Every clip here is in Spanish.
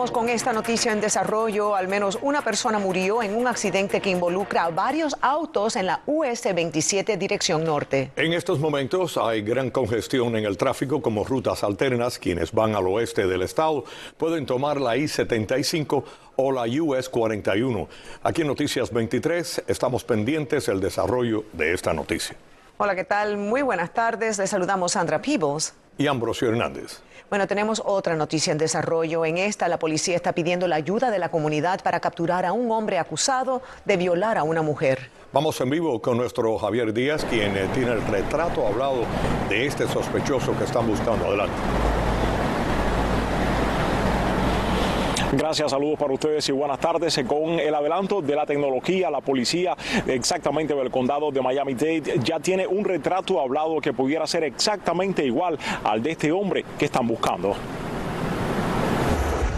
Con esta noticia en desarrollo. Al menos una persona murió en un accidente que involucra a varios autos en la US 27 dirección norte. En estos momentos hay gran congestión en el tráfico como rutas alternas. Quienes van al oeste del estado pueden tomar la I-75 o la US 41. Aquí en Noticias 23 estamos pendientes del desarrollo de esta noticia. Hola, ¿qué tal? Muy buenas tardes. Les saludamos Sandra Peebles. Y Ambrosio Hernández. Bueno, tenemos otra noticia en desarrollo. En esta, la policía está pidiendo la ayuda de la comunidad para capturar a un hombre acusado de violar a una mujer. Vamos en vivo con nuestro Javier Díaz, quien eh, tiene el retrato hablado de este sospechoso que están buscando. Adelante. Gracias, saludos para ustedes y buenas tardes. Con el adelanto de la tecnología, la policía exactamente del condado de Miami-Dade ya tiene un retrato hablado que pudiera ser exactamente igual al de este hombre que están buscando.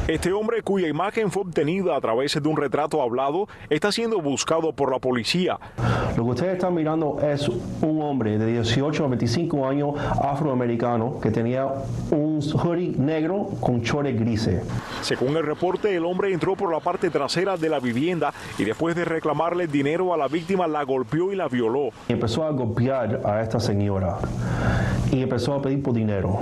Este hombre, cuya imagen fue obtenida a través de un retrato hablado, está siendo buscado por la policía. Lo que ustedes están mirando es un hombre de 18 a 25 años afroamericano que tenía un hoodie negro con chores grises. Según el reporte, el hombre entró por la parte trasera de la vivienda y después de reclamarle dinero a la víctima la golpeó y la violó. Y empezó a golpear a esta señora y empezó a pedir por dinero.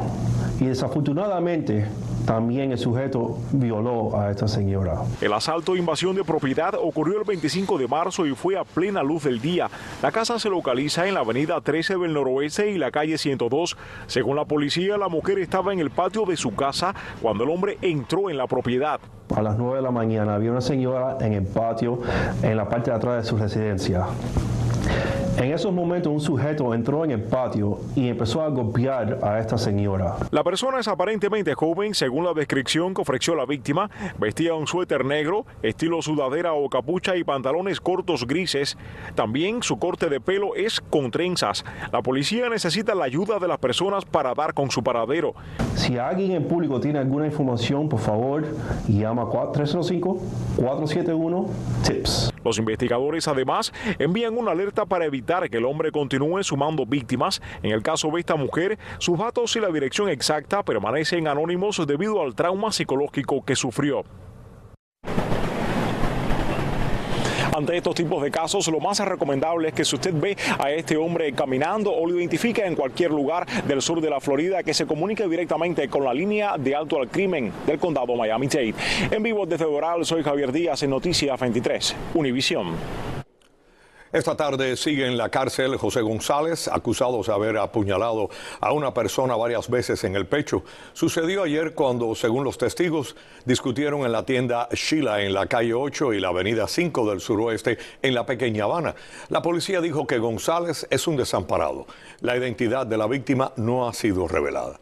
Y desafortunadamente también el sujeto violó a esta señora. El asalto e invasión de propiedad ocurrió el 25 de marzo y fue a plena luz del día. La casa se localiza en la avenida 13 del noroeste y la calle 102. Según la policía, la mujer estaba en el patio de su casa cuando el hombre entró en la propiedad. A las 9 de la mañana había una señora en el patio, en la parte de atrás de su residencia. En esos momentos un sujeto entró en el patio y empezó a golpear a esta señora. La persona es aparentemente joven, según la descripción que ofreció la víctima. Vestía un suéter negro, estilo sudadera o capucha y pantalones cortos grises. También su corte de pelo es con trenzas. La policía necesita la ayuda de las personas para dar con su paradero. Si alguien en público tiene alguna información, por favor, llama 305-471-TIPS. Los investigadores además envían una alerta para evitar que el hombre continúe sumando víctimas. En el caso de esta mujer, sus datos y la dirección exacta permanecen anónimos debido al trauma psicológico que sufrió. Ante estos tipos de casos, lo más recomendable es que si usted ve a este hombre caminando o lo identifica en cualquier lugar del sur de la Florida, que se comunique directamente con la línea de alto al crimen del condado Miami-Dade. En vivo desde Doral, soy Javier Díaz en Noticias 23, Univisión. Esta tarde sigue en la cárcel José González, acusado de haber apuñalado a una persona varias veces en el pecho. Sucedió ayer cuando, según los testigos, discutieron en la tienda Sheila en la calle 8 y la avenida 5 del suroeste en la pequeña Habana. La policía dijo que González es un desamparado. La identidad de la víctima no ha sido revelada.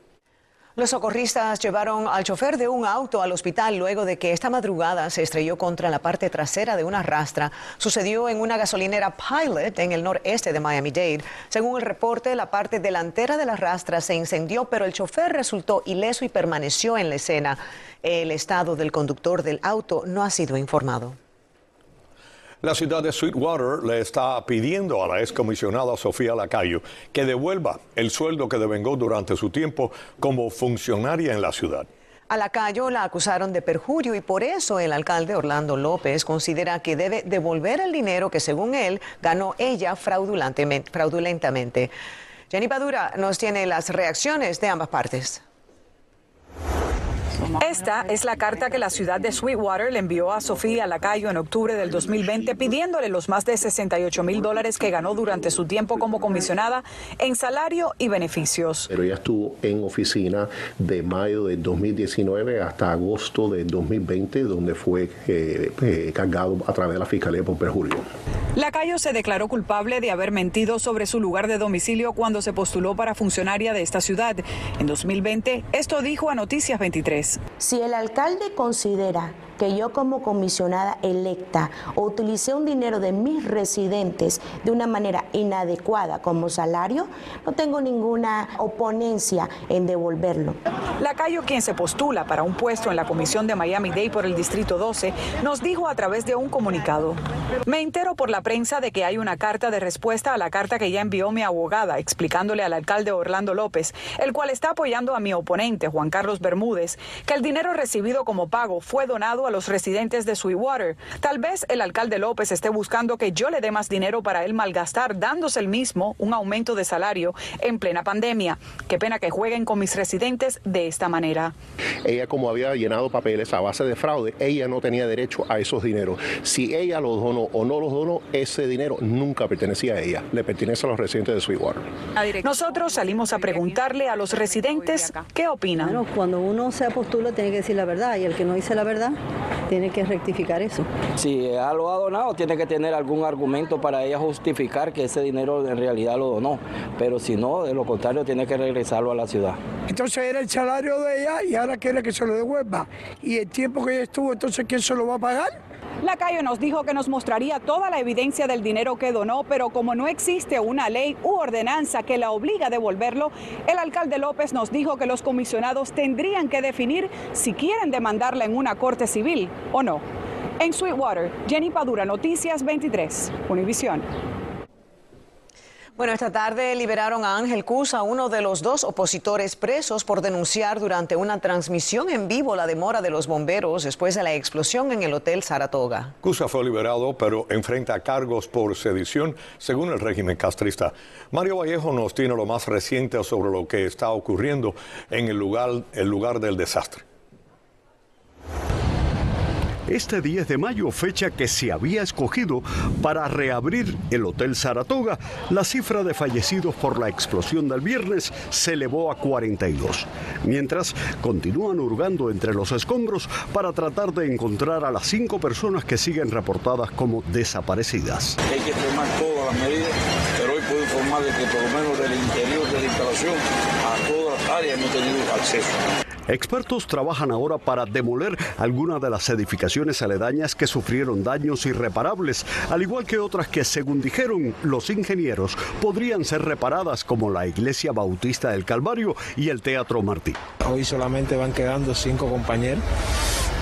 Los socorristas llevaron al chofer de un auto al hospital luego de que esta madrugada se estrelló contra la parte trasera de una rastra. Sucedió en una gasolinera Pilot en el noreste de Miami-Dade. Según el reporte, la parte delantera de la rastra se incendió, pero el chofer resultó ileso y permaneció en la escena. El estado del conductor del auto no ha sido informado. La ciudad de Sweetwater le está pidiendo a la excomisionada Sofía Lacayo que devuelva el sueldo que devengó durante su tiempo como funcionaria en la ciudad. A Lacayo la acusaron de perjurio y por eso el alcalde Orlando López considera que debe devolver el dinero que según él ganó ella fraudulentamente. Jenny Padura nos tiene las reacciones de ambas partes. Esta es la carta que la ciudad de Sweetwater le envió a Sofía Lacayo en octubre del 2020 pidiéndole los más de 68 mil dólares que ganó durante su tiempo como comisionada en salario y beneficios. Pero ella estuvo en oficina de mayo de 2019 hasta agosto de 2020, donde fue eh, eh, cargado a través de la Fiscalía por perjurio. Lacayo se declaró culpable de haber mentido sobre su lugar de domicilio cuando se postuló para funcionaria de esta ciudad. En 2020, esto dijo a Noticias 23. Si el alcalde considera que yo como comisionada electa utilicé un dinero de mis residentes de una manera inadecuada como salario, no tengo ninguna oponencia en devolverlo. Lacayo, quien se postula para un puesto en la comisión de Miami-Dade por el Distrito 12, nos dijo a través de un comunicado, me entero por la prensa de que hay una carta de respuesta a la carta que ya envió mi abogada explicándole al alcalde Orlando López, el cual está apoyando a mi oponente, Juan Carlos Bermúdez, que el dinero recibido como pago fue donado a los residentes de Sweetwater. Tal vez el alcalde López esté buscando que yo le dé más dinero para él malgastar, dándose el mismo un aumento de salario en plena pandemia. Qué pena que jueguen con mis residentes de esta manera. Ella como había llenado papeles a base de fraude, ella no tenía derecho a esos dineros. Si ella los donó o no los donó, ese dinero nunca pertenecía a ella, le pertenece a los residentes de Sweetwater. Nosotros salimos a preguntarle a los residentes qué opinan. Bueno, cuando uno se postula tiene que decir la verdad y el que no dice la verdad tiene que rectificar eso. Si ella lo ha donado, tiene que tener algún argumento para ella justificar que ese dinero en realidad lo donó. Pero si no, de lo contrario, tiene que regresarlo a la ciudad. Entonces era el salario de ella y ahora quiere que se lo devuelva. Y el tiempo que ella estuvo, entonces ¿quién se lo va a pagar? Lacayo nos dijo que nos mostraría toda la evidencia del dinero que donó, pero como no existe una ley u ordenanza que la obliga a devolverlo, el alcalde López nos dijo que los comisionados tendrían que definir si quieren demandarla en una corte civil o no. En Sweetwater, Jenny Padura, Noticias 23, Univisión. Bueno, esta tarde liberaron a Ángel Cusa, uno de los dos opositores presos por denunciar durante una transmisión en vivo la demora de los bomberos después de la explosión en el Hotel Saratoga. Cusa fue liberado, pero enfrenta cargos por sedición, según el régimen castrista. Mario Vallejo nos tiene lo más reciente sobre lo que está ocurriendo en el lugar, el lugar del desastre. Este 10 de mayo, fecha que se había escogido para reabrir el Hotel Saratoga, la cifra de fallecidos por la explosión del viernes se elevó a 42, mientras continúan hurgando entre los escombros para tratar de encontrar a las cinco personas que siguen reportadas como desaparecidas. Hay que tomar todas las medidas, pero hoy puedo informar de que por lo menos del interior de la instalación a todas las áreas hemos tenido acceso. Expertos trabajan ahora para demoler algunas de las edificaciones aledañas que sufrieron daños irreparables, al igual que otras que, según dijeron los ingenieros, podrían ser reparadas como la Iglesia Bautista del Calvario y el Teatro Martí. Hoy solamente van quedando cinco compañeros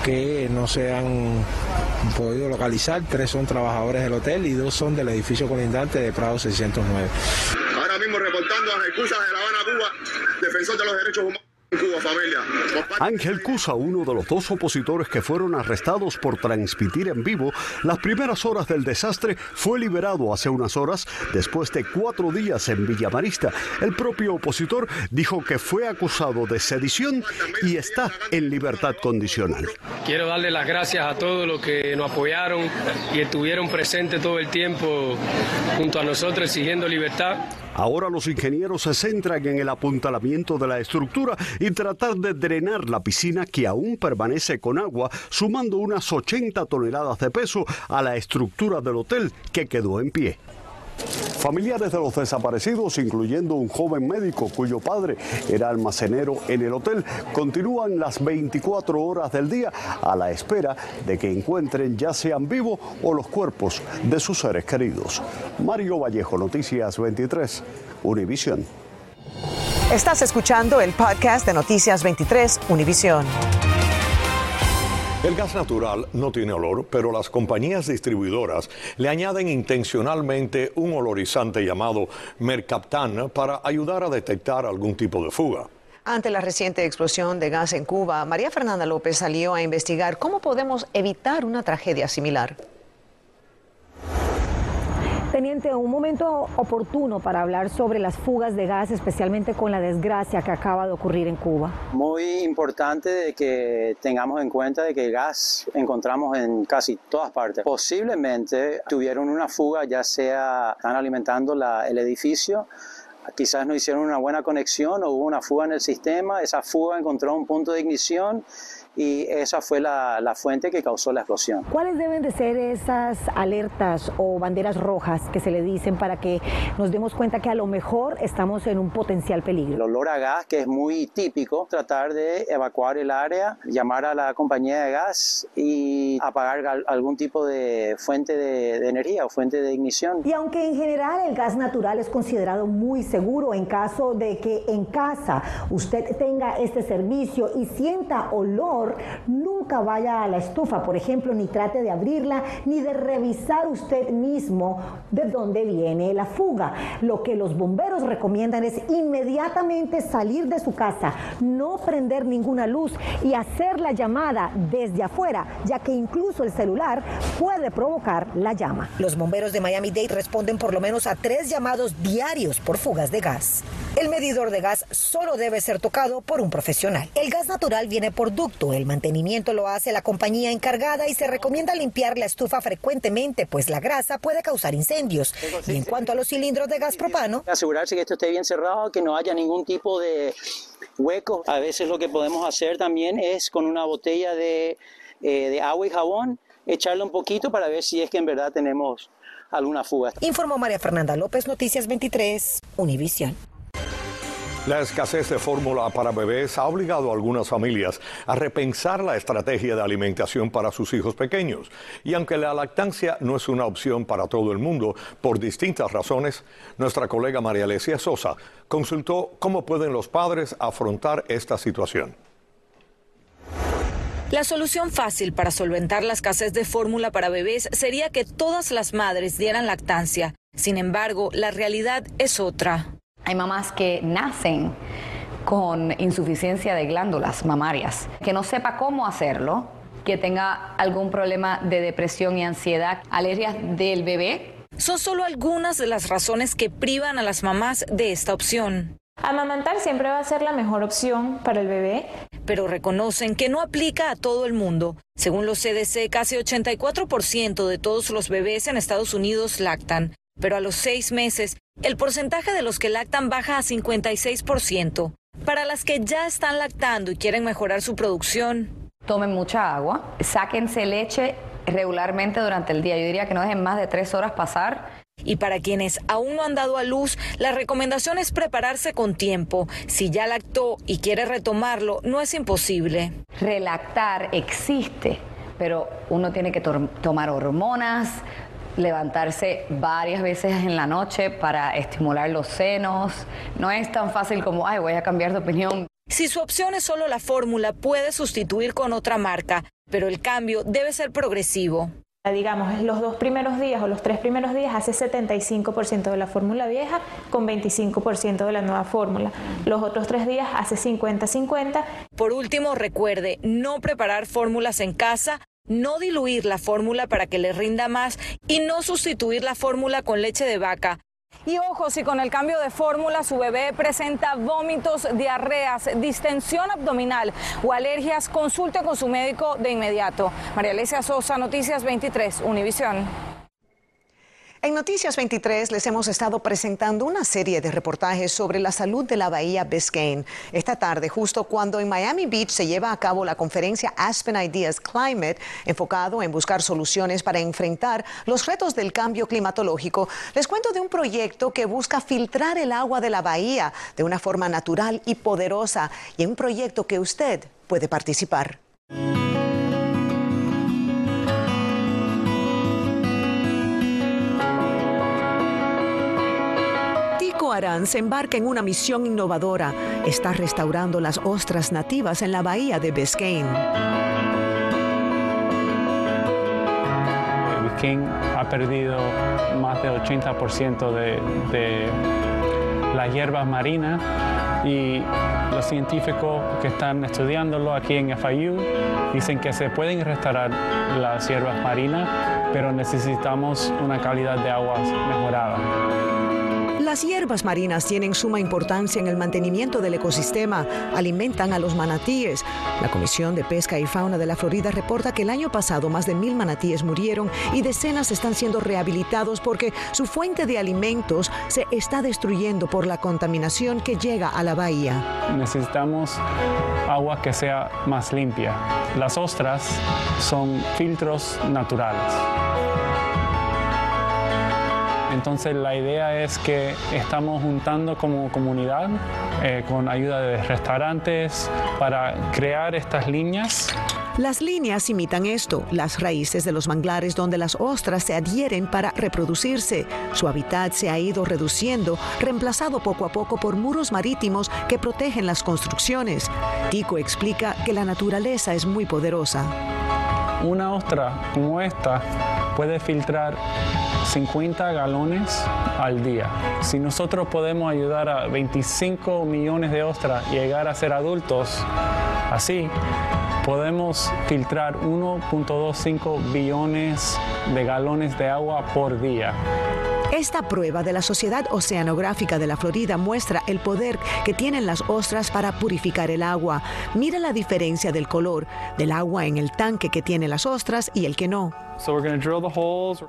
que no se han podido localizar. Tres son trabajadores del hotel y dos son del edificio colindante de Prado 609. Ahora mismo reportando las excusas de La Habana, Cuba, defensor de los derechos humanos. Ángel Cusa, uno de los dos opositores que fueron arrestados por transmitir en vivo las primeras horas del desastre, fue liberado hace unas horas después de cuatro días en Villamarista. El propio opositor dijo que fue acusado de sedición y está en libertad condicional. Quiero darle las gracias a todos los que nos apoyaron y estuvieron presentes todo el tiempo junto a nosotros exigiendo libertad. Ahora los ingenieros se centran en el apuntalamiento de la estructura y tratar de drenar la piscina que aún permanece con agua, sumando unas 80 toneladas de peso a la estructura del hotel que quedó en pie. Familiares de los desaparecidos, incluyendo un joven médico cuyo padre era almacenero en el hotel, continúan las 24 horas del día a la espera de que encuentren ya sean vivos o los cuerpos de sus seres queridos. Mario Vallejo, Noticias 23, Univisión. Estás escuchando el podcast de Noticias 23, Univisión. El gas natural no tiene olor, pero las compañías distribuidoras le añaden intencionalmente un olorizante llamado mercaptan para ayudar a detectar algún tipo de fuga. Ante la reciente explosión de gas en Cuba, María Fernanda López salió a investigar cómo podemos evitar una tragedia similar. Teniente, un momento oportuno para hablar sobre las fugas de gas, especialmente con la desgracia que acaba de ocurrir en Cuba. Muy importante de que tengamos en cuenta de que el gas encontramos en casi todas partes. Posiblemente tuvieron una fuga, ya sea están alimentando la, el edificio, quizás no hicieron una buena conexión o hubo una fuga en el sistema, esa fuga encontró un punto de ignición y esa fue la, la fuente que causó la explosión. ¿Cuáles deben de ser esas alertas o banderas rojas que se le dicen para que nos demos cuenta que a lo mejor estamos en un potencial peligro? El olor a gas, que es muy típico, tratar de evacuar el área, llamar a la compañía de gas y apagar algún tipo de fuente de, de energía o fuente de ignición. Y aunque en general el gas natural es considerado muy seguro en caso de que en casa usted tenga este servicio y sienta olor, nunca vaya a la estufa, por ejemplo, ni trate de abrirla, ni de revisar usted mismo de dónde viene la fuga. Lo que los bomberos recomiendan es inmediatamente salir de su casa, no prender ninguna luz y hacer la llamada desde afuera, ya que incluso el celular puede provocar la llama. Los bomberos de Miami-Dade responden por lo menos a tres llamados diarios por fugas de gas. El medidor de gas solo debe ser tocado por un profesional. El gas natural viene por ducto, el mantenimiento lo hace la compañía encargada y se recomienda limpiar la estufa frecuentemente, pues la grasa puede causar incendios. Y en cuanto a los cilindros de gas propano, asegurarse que esto esté bien cerrado, que no haya ningún tipo de hueco. A veces lo que podemos hacer también es con una botella de, eh, de agua y jabón, echarle un poquito para ver si es que en verdad tenemos alguna fuga. Informó María Fernanda López, Noticias 23, Univisión. La escasez de fórmula para bebés ha obligado a algunas familias a repensar la estrategia de alimentación para sus hijos pequeños. Y aunque la lactancia no es una opción para todo el mundo, por distintas razones, nuestra colega María Alesia Sosa consultó cómo pueden los padres afrontar esta situación. La solución fácil para solventar la escasez de fórmula para bebés sería que todas las madres dieran lactancia. Sin embargo, la realidad es otra. Hay mamás que nacen con insuficiencia de glándulas mamarias, que no sepa cómo hacerlo, que tenga algún problema de depresión y ansiedad, alergias del bebé. Son solo algunas de las razones que privan a las mamás de esta opción. Amamantar siempre va a ser la mejor opción para el bebé. Pero reconocen que no aplica a todo el mundo. Según los CDC, casi 84% de todos los bebés en Estados Unidos lactan. Pero a los seis meses, el porcentaje de los que lactan baja a 56%. Para las que ya están lactando y quieren mejorar su producción. Tomen mucha agua, sáquense leche regularmente durante el día. Yo diría que no dejen más de tres horas pasar y para quienes aún no han dado a luz, la recomendación es prepararse con tiempo. Si ya lactó y quiere retomarlo, no es imposible. Relactar existe, pero uno tiene que tomar hormonas, levantarse varias veces en la noche para estimular los senos. No es tan fácil como, ay, voy a cambiar de opinión. Si su opción es solo la fórmula, puede sustituir con otra marca, pero el cambio debe ser progresivo digamos, los dos primeros días o los tres primeros días hace 75% de la fórmula vieja con 25% de la nueva fórmula. Los otros tres días hace 50-50. Por último, recuerde no preparar fórmulas en casa, no diluir la fórmula para que le rinda más y no sustituir la fórmula con leche de vaca. Y ojo, si con el cambio de fórmula su bebé presenta vómitos, diarreas, distensión abdominal o alergias, consulte con su médico de inmediato. María Alesia Sosa, Noticias 23, Univisión. En Noticias 23 les hemos estado presentando una serie de reportajes sobre la salud de la bahía Biscayne. Esta tarde, justo cuando en Miami Beach se lleva a cabo la conferencia Aspen Ideas Climate, enfocado en buscar soluciones para enfrentar los retos del cambio climatológico, les cuento de un proyecto que busca filtrar el agua de la bahía de una forma natural y poderosa y en un proyecto que usted puede participar. Se embarca en una misión innovadora. Está restaurando las ostras nativas en la bahía de Biscayne. Biscayne ha perdido más del 80% de, de las hierbas marinas y los científicos que están estudiándolo aquí en FIU dicen que se pueden restaurar las hierbas marinas, pero necesitamos una calidad de aguas mejorada. Las hierbas marinas tienen suma importancia en el mantenimiento del ecosistema, alimentan a los manatíes. La Comisión de Pesca y Fauna de la Florida reporta que el año pasado más de mil manatíes murieron y decenas están siendo rehabilitados porque su fuente de alimentos se está destruyendo por la contaminación que llega a la bahía. Necesitamos agua que sea más limpia. Las ostras son filtros naturales. Entonces la idea es que estamos juntando como comunidad eh, con ayuda de restaurantes para crear estas líneas las líneas imitan esto, las raíces de los manglares donde las ostras se adhieren para reproducirse. Su hábitat se ha ido reduciendo, reemplazado poco a poco por muros marítimos que protegen las construcciones. Tico explica que la naturaleza es muy poderosa. Una ostra como esta puede filtrar 50 galones al día. Si nosotros podemos ayudar a 25 millones de ostras llegar a ser adultos, así podemos filtrar 1.25 billones de galones de agua por día. Esta prueba de la Sociedad Oceanográfica de la Florida muestra el poder que tienen las ostras para purificar el agua. Mira la diferencia del color del agua en el tanque que tiene las ostras y el que no.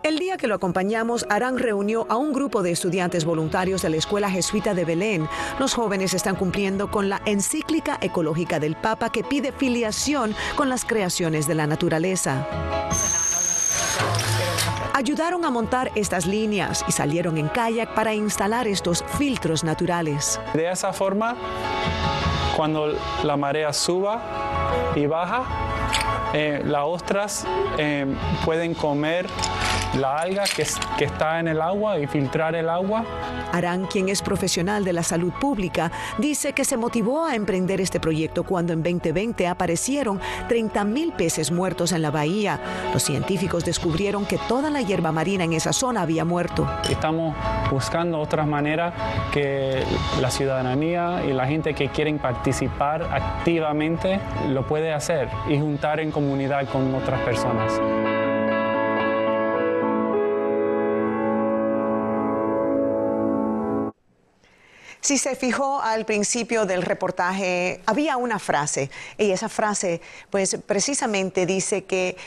El día que lo acompañamos, Arán reunió a un grupo de estudiantes voluntarios de la Escuela Jesuita de Belén. Los jóvenes están cumpliendo con la encíclica ecológica del Papa que pide filiación con las creaciones de la naturaleza ayudaron a montar estas líneas y salieron en kayak para instalar estos filtros naturales. De esa forma, cuando la marea suba y baja, eh, las ostras eh, pueden comer la alga que, que, está en el agua y filtrar el agua. Arán, quien es profesional de la salud pública, dice que se motivó a emprender este proyecto cuando en 2020 aparecieron 30 mil peces muertos en la bahía. Los científicos descubrieron que toda la hierba marina en esa zona había muerto. Estamos buscando otras maneras que la ciudadanía y la gente que quieren participar activamente lo puede hacer y juntar en comunidad con otras personas. Si se fijó al principio del reportaje, había una frase, y esa frase, pues precisamente dice que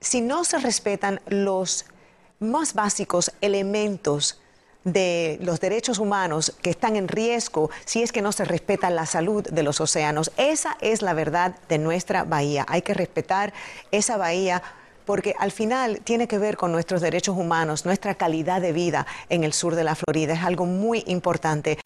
si no se respetan los más básicos elementos de los derechos humanos que están en riesgo si es que no se respeta la salud de los océanos. Esa es la verdad de nuestra bahía. Hay que respetar esa bahía porque al final tiene que ver con nuestros derechos humanos, nuestra calidad de vida en el sur de la Florida. Es algo muy importante.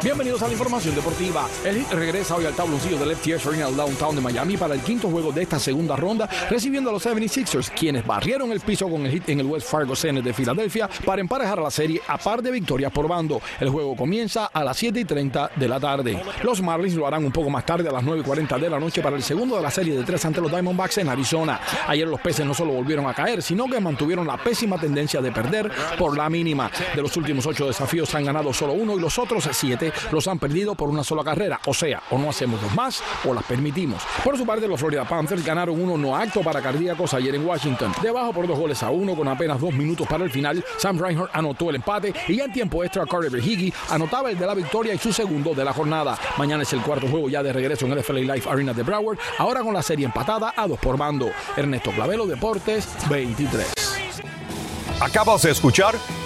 Bienvenidos a la información deportiva. El Heat regresa hoy al tabloncillo del FTX Arena downtown de Miami para el quinto juego de esta segunda ronda, recibiendo a los 76ers, quienes barrieron el piso con el Heat en el West Fargo Center de Filadelfia para emparejar la serie a par de victorias por bando. El juego comienza a las 7 y 30 de la tarde. Los Marlins lo harán un poco más tarde a las 9 y 40 de la noche para el segundo de la serie de tres ante los Diamondbacks en Arizona. Ayer los peces no solo volvieron a caer, sino que mantuvieron la pésima tendencia de perder por la mínima. De los últimos ocho desafíos han ganado solo uno y los otros siete los han perdido por una sola carrera. O sea, o no hacemos dos más o las permitimos. Por su parte, los Florida Panthers ganaron uno no acto para cardíacos ayer en Washington. Debajo por dos goles a uno con apenas dos minutos para el final, Sam Reinhardt anotó el empate y ya en tiempo extra Carter Higgy anotaba el de la victoria y su segundo de la jornada. Mañana es el cuarto juego ya de regreso en el FLA Life Arena de Broward, ahora con la serie empatada a dos por bando. Ernesto Clavelo, Deportes 23. Acabas de escuchar